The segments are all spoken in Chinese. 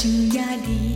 卡想也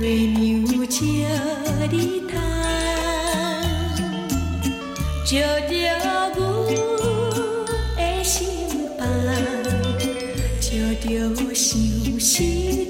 月亮照你窗，照着阮的心房，照着想心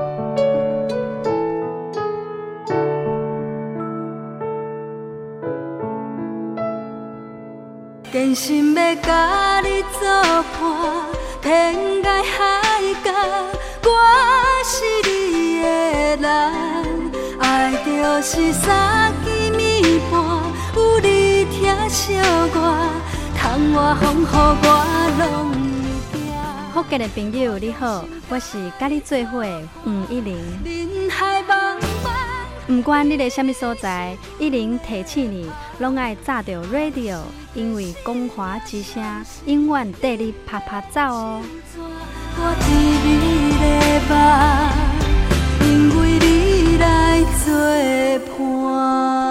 真心要甲你作伴，天涯海角，我是你的人。爱就是三更暝半，有你疼惜我，窗外风雨我拢。福建的朋友你好，我是甲你做伙的黄一玲。不管你在什么所在，一零提醒你，拢爱炸着 radio，因为光滑之声永远带你啪啪走哦。因为你来作伴。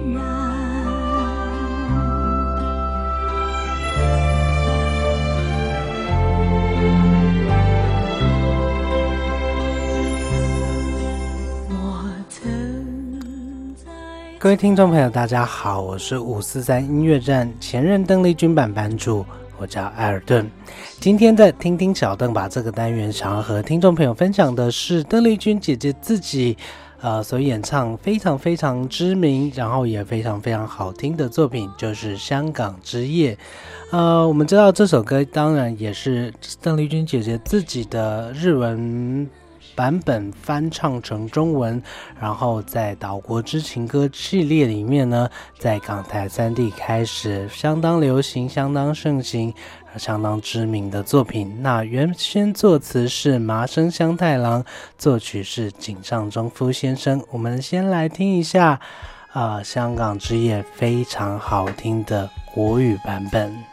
各位听众朋友，大家好，我是五四三音乐站前任邓丽君版版主，我叫艾尔顿。今天的听听小邓吧这个单元，想要和听众朋友分享的是邓丽君姐姐自己。呃，所演唱非常非常知名，然后也非常非常好听的作品，就是《香港之夜》。呃，我们知道这首歌当然也是邓丽君姐姐自己的日文版本翻唱成中文，然后在《岛国之情歌》系列里面呢，在港台三地开始相当流行、相当盛行，相当知名的作品。那原先作词是麻生香太郎，作曲是井上忠夫先生。我们先来听一下，啊，香港之夜非常好听的国语版本。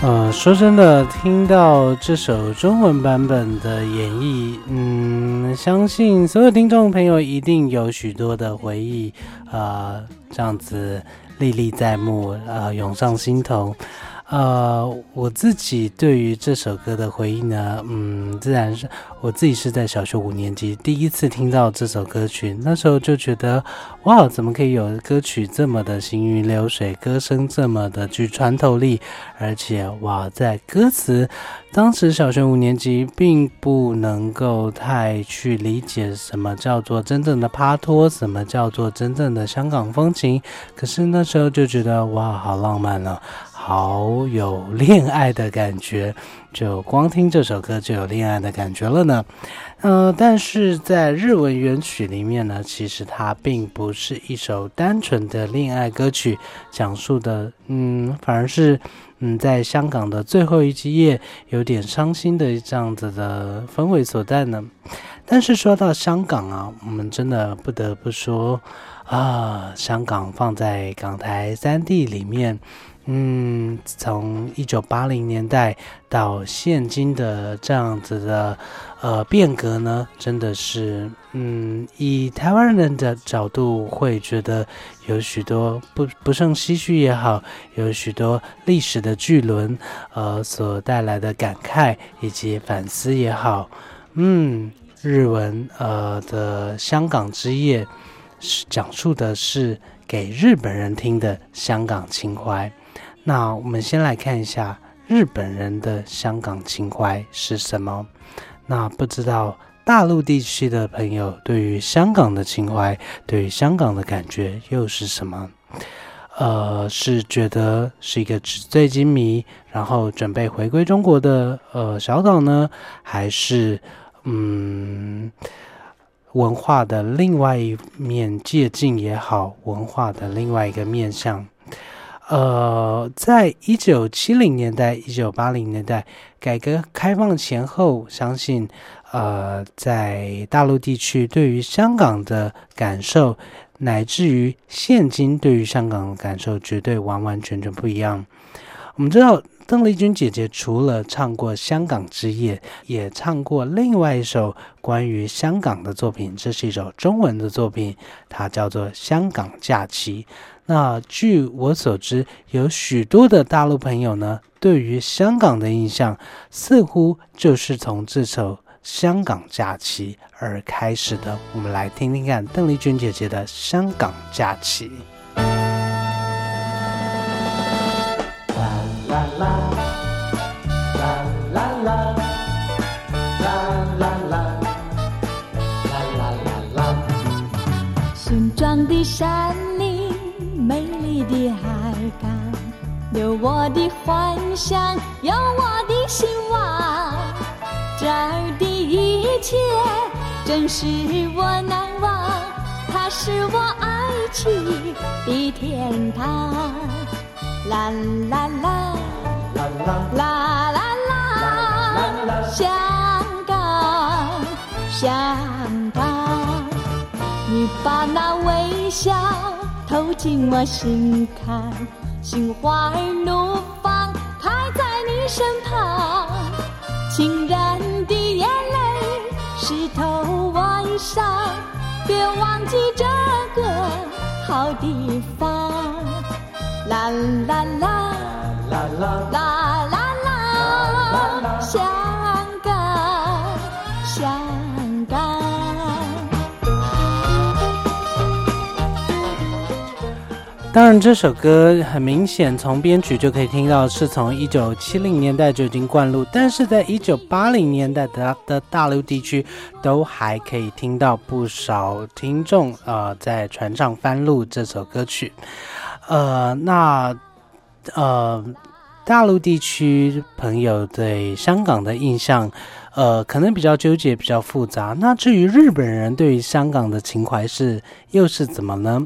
呃说真的，听到这首中文版本的演绎，嗯，相信所有听众朋友一定有许多的回忆，呃，这样子历历在目，呃，涌上心头。呃，我自己对于这首歌的回忆呢，嗯，自然是我自己是在小学五年级第一次听到这首歌曲，那时候就觉得，哇，怎么可以有歌曲这么的行云流水，歌声这么的具穿透力，而且哇，在歌词，当时小学五年级并不能够太去理解什么叫做真正的趴托，什么叫做真正的香港风情，可是那时候就觉得哇，好浪漫了。好有恋爱的感觉，就光听这首歌就有恋爱的感觉了呢。呃，但是在日文原曲里面呢，其实它并不是一首单纯的恋爱歌曲，讲述的，嗯，反而是，嗯，在香港的最后一季夜，有点伤心的这样子的氛围所在呢。但是说到香港啊，我们真的不得不说啊，香港放在港台三地里面。嗯，从一九八零年代到现今的这样子的呃变革呢，真的是嗯，以台湾人的角度会觉得有许多不不胜唏嘘也好，有许多历史的巨轮呃所带来的感慨以及反思也好，嗯，日文呃的香港之夜是讲述的是给日本人听的香港情怀。那我们先来看一下日本人的香港情怀是什么？那不知道大陆地区的朋友对于香港的情怀，对于香港的感觉又是什么？呃，是觉得是一个纸醉金迷，然后准备回归中国的呃小岛呢，还是嗯文化的另外一面借鉴也好，文化的另外一个面向？呃，在一九七零年代、一九八零年代改革开放前后，相信呃，在大陆地区对于香港的感受，乃至于现今对于香港的感受，绝对完完全全不一样。我们知道，邓丽君姐姐除了唱过《香港之夜》，也唱过另外一首关于香港的作品，这是一首中文的作品，它叫做《香港假期》。那据我所知，有许多的大陆朋友呢，对于香港的印象似乎就是从这首《香港假期》而开始的。我们来听听看邓丽君姐姐的《香港假期》。啦啦啦，啦啦啦，啦啦啦，啦啦啦啦，村庄的山。海港，有我的幻想，有我的希望。这儿的一切真是我难忘，它是我爱情的天堂。啦啦啦，啦啦啦，香港，香港，你把那微笑投进我心坎，心花儿怒放开在你身旁，情人的眼泪湿透晚上，别忘记这个好地方。啦啦啦，啦啦啦啦当然，这首歌很明显从编曲就可以听到，是从一九七零年代就已经灌录，但是在一九八零年代的的大陆地区，都还可以听到不少听众啊、呃在传唱翻录这首歌曲。呃，那呃，大陆地区朋友对香港的印象，呃，可能比较纠结，比较复杂。那至于日本人对于香港的情怀是又是怎么呢？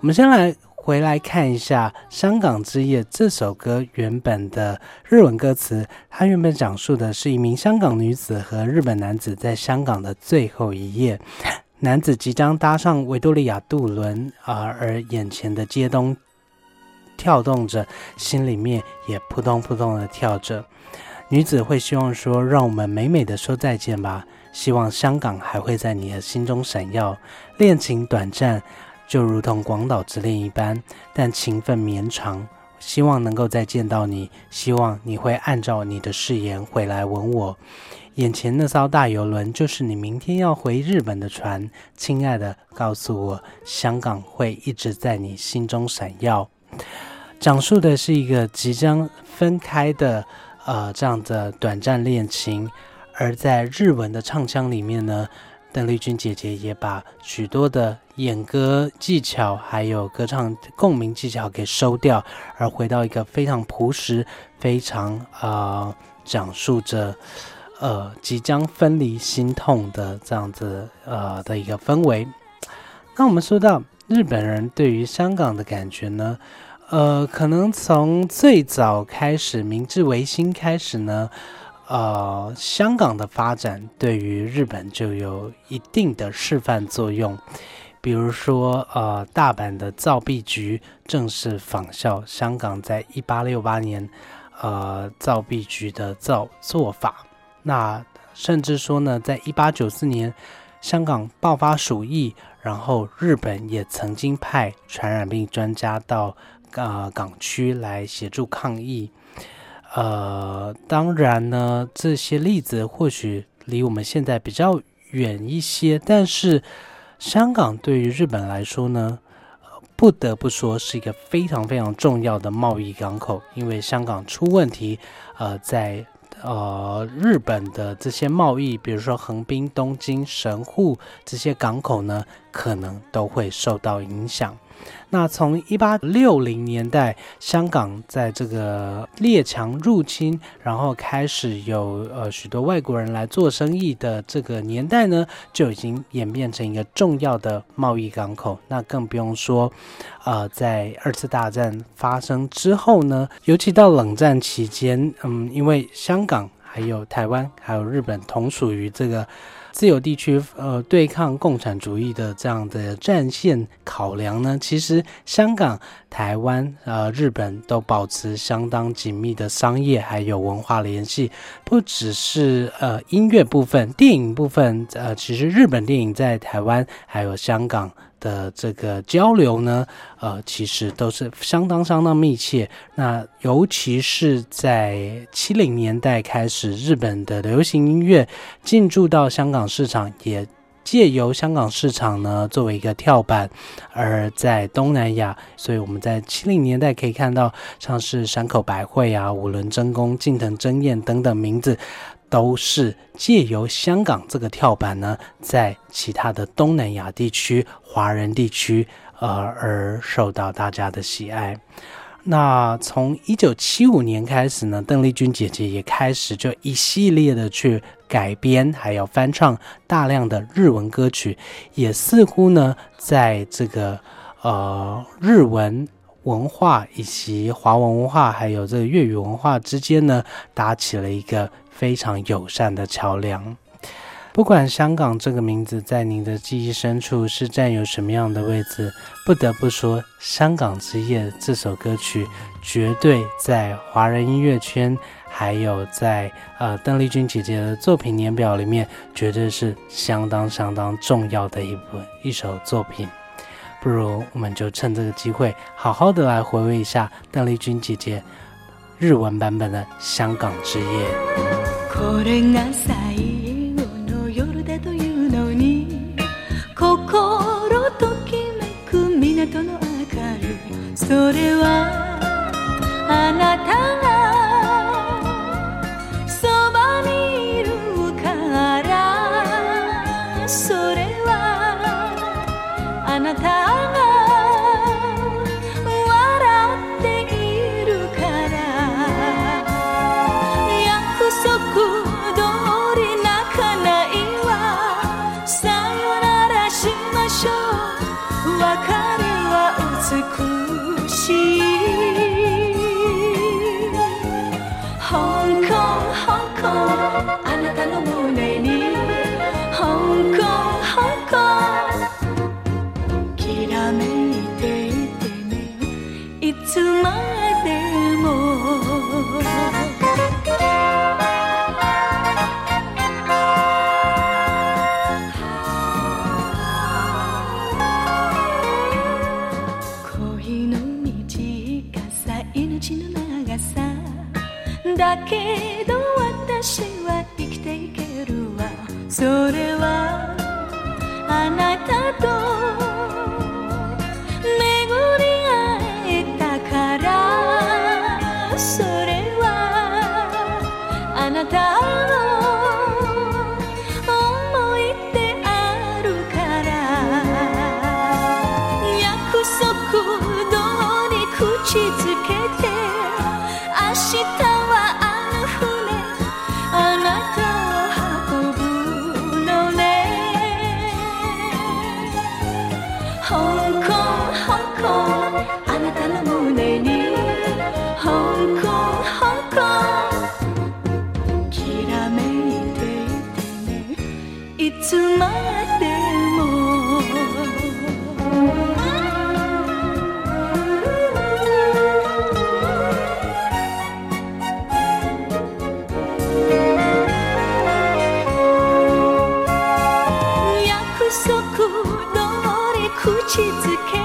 我们先来回来看一下《香港之夜》这首歌原本的日文歌词，它原本讲述的是一名香港女子和日本男子在香港的最后一夜。男子即将搭上维多利亚渡轮啊、而眼前的街灯跳动着，心里面也扑通扑通的跳着。女子会希望说：“让我们美美的说再见吧，希望香港还会在你的心中闪耀。恋情短暂，就如同广岛之恋一般，但情分绵长。希望能够再见到你，希望你会按照你的誓言回来吻我。眼前那艘大游轮就是你明天要回日本的船，亲爱的，告诉我，香港会一直在你心中闪耀。讲述的是一个即将分开的呃这样的短暂恋情，而在日文的唱腔里面呢，邓丽君姐姐也把许多的演歌技巧还有歌唱共鸣技巧给收掉，而回到一个非常朴实、非常呃讲述着呃即将分离心痛的这样子呃的一个氛围。那我们说到日本人对于香港的感觉呢？呃，可能从最早开始，明治维新开始呢，呃，香港的发展对于日本就有一定的示范作用。比如说，呃，大阪的造币局正是仿效香港在一八六八年，呃，造币局的造做法。那甚至说呢，在一八九四年，香港爆发鼠疫，然后日本也曾经派传染病专家到呃港区来协助抗疫。呃，当然呢，这些例子或许离我们现在比较远一些，但是香港对于日本来说呢，呃不得不说是一个非常非常重要的贸易港口，因为香港出问题，呃，在呃日本的这些贸易，比如说横滨、东京、神户这些港口呢，可能都会受到影响。那从一八六零年代，香港在这个列强入侵，然后开始有呃许多外国人来做生意的这个年代呢，就已经演变成一个重要的贸易港口。那更不用说，呃，在二次大战发生之后呢，尤其到冷战期间，嗯，因为香港还有台湾还有日本同属于这个。自由地区呃对抗共产主义的这样的战线考量呢，其实香港、台湾、呃日本都保持相当紧密的商业还有文化联系，不只是呃音乐部分、电影部分，呃其实日本电影在台湾还有香港。的这个交流呢，呃，其实都是相当相当密切。那尤其是在七零年代开始，日本的流行音乐进驻到香港市场，也借由香港市场呢作为一个跳板，而在东南亚，所以我们在七零年代可以看到，像是山口百惠啊、五轮真弓、近藤真彦等等名字。都是借由香港这个跳板呢，在其他的东南亚地区、华人地区，呃，而受到大家的喜爱。那从一九七五年开始呢，邓丽君姐姐也开始就一系列的去改编，还有翻唱大量的日文歌曲，也似乎呢，在这个呃日文文化以及华文文化，还有这个粤语文化之间呢，搭起了一个非常友善的桥梁。不管香港这个名字在您的记忆深处是占有什么样的位置，不得不说，《香港之夜》这首歌曲绝对在华人音乐圈，还有在呃邓丽君姐姐的作品年表里面，绝对是相当相当重要的一部一首作品。不如我们就趁这个机会，好好的来回味一下邓丽君姐姐日文版本的《香港之夜》。心ときめく港の明かりそれはあなたが はあそれは り口づけ